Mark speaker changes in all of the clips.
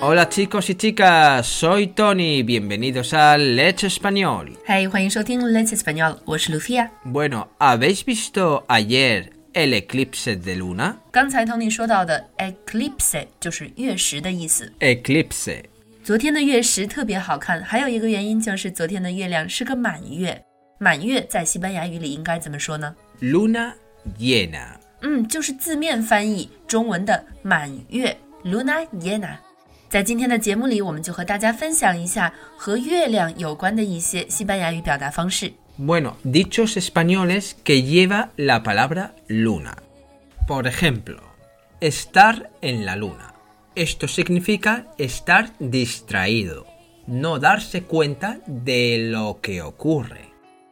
Speaker 1: Hola chicos y chicas, soy Tony, bienvenidos al Let's Español.
Speaker 2: 嗨，欢迎收听 Let's Español，我是 Lucia。
Speaker 1: Bueno, ¿habéis visto ayer el eclipse de luna?
Speaker 2: 刚才 Tony 说到的 eclipse 就是月食的意思。
Speaker 1: Eclipse.
Speaker 2: 昨天的月食特别好看，还有一个原因就是昨天的月亮是个满月。满月在西班牙语里应该怎么说呢？
Speaker 1: Luna llena.
Speaker 2: 嗯，就是字面翻译中文的满月 （luna llena）。在今天的节目里，我们就和大家分享一下和月亮有关的一些西班牙语表达方式。
Speaker 1: Bueno, dichos españoles que lleva la palabra luna. Por ejemplo, estar en la luna. Esto significa estar distraído, no darse cuenta de lo que ocurre.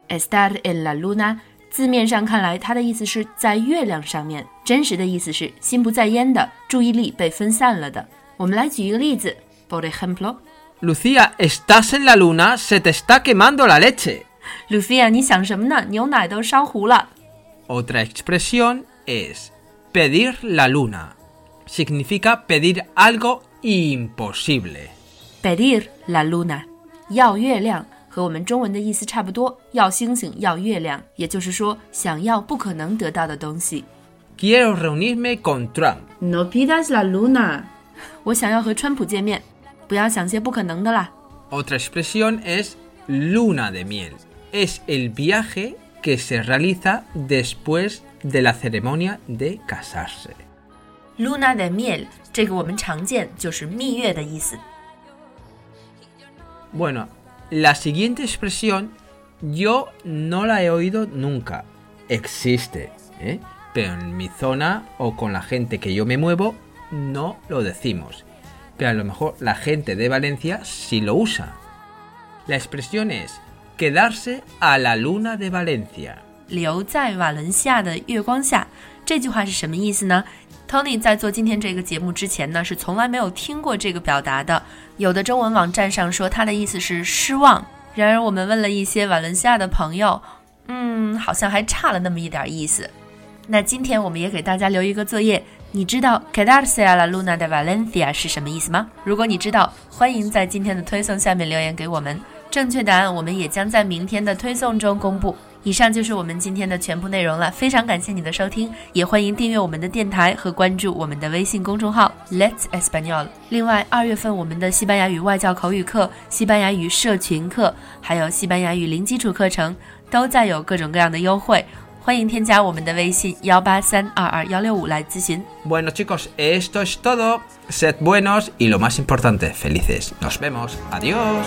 Speaker 2: estar en la luna， 字面上看来，它的意思是在月亮上面，真实的意思是心不在焉的，注意力被分散了的。我们来举一个例子，por ejemplo。
Speaker 1: Lucía, estás en la luna, se te está quemando la leche.
Speaker 2: Lucia，你想什么呢？牛奶都烧糊了。
Speaker 1: Otra expresión es pedir la luna. Significa pedir algo imposible.
Speaker 2: pedir la luna，要月亮， 和我们中文的意思差不多，要星星，要月亮，也就是说想要不可能得到的东西。
Speaker 1: Quiero reunirme con Trump.
Speaker 2: No pidas la luna，我想要和川普见面，不要想些不可能的啦。
Speaker 1: Otra expresión es luna de miel. Es el viaje que se realiza después de la ceremonia de casarse.
Speaker 2: Luna de miel，这个我们常见，就是蜜月的意思。
Speaker 1: Bueno, la siguiente expresión yo no la he oído nunca. Existe, ¿eh? pero en mi zona o con la gente que yo me muevo no lo decimos. Pero a lo mejor la gente de Valencia sí lo usa. La expresión es quedarse a la luna de Valencia.
Speaker 2: 留在瓦伦西亚的月光下，这句话是什么意思呢 ？Tony 在做今天这个节目之前呢，是从来没有听过这个表达的。有的中文网站上说他的意思是失望，然而我们问了一些瓦伦西亚的朋友，嗯，好像还差了那么一点意思。那今天我们也给大家留一个作业，你知道 quedarse a la luna de Valencia 是什么意思吗？如果你知道，欢迎在今天的推送下面留言给我们。正确答案我们也将在明天的推送中公布。以上就是我们今天的全部内容了，非常感谢你的收听，也欢迎订阅我们的电台和关注我们的微信公众号 Let's Espanol。另外，二月份我们的西班牙语外教口语课、西班牙语社群课，还有西班牙语零基础课程，都在有各种各样的优惠，欢迎添加我们的微信幺八三二二幺六五来咨询。
Speaker 1: Bueno chicos, esto es todo. Se buenos y lo más importante, felices. Nos vemos. Adiós.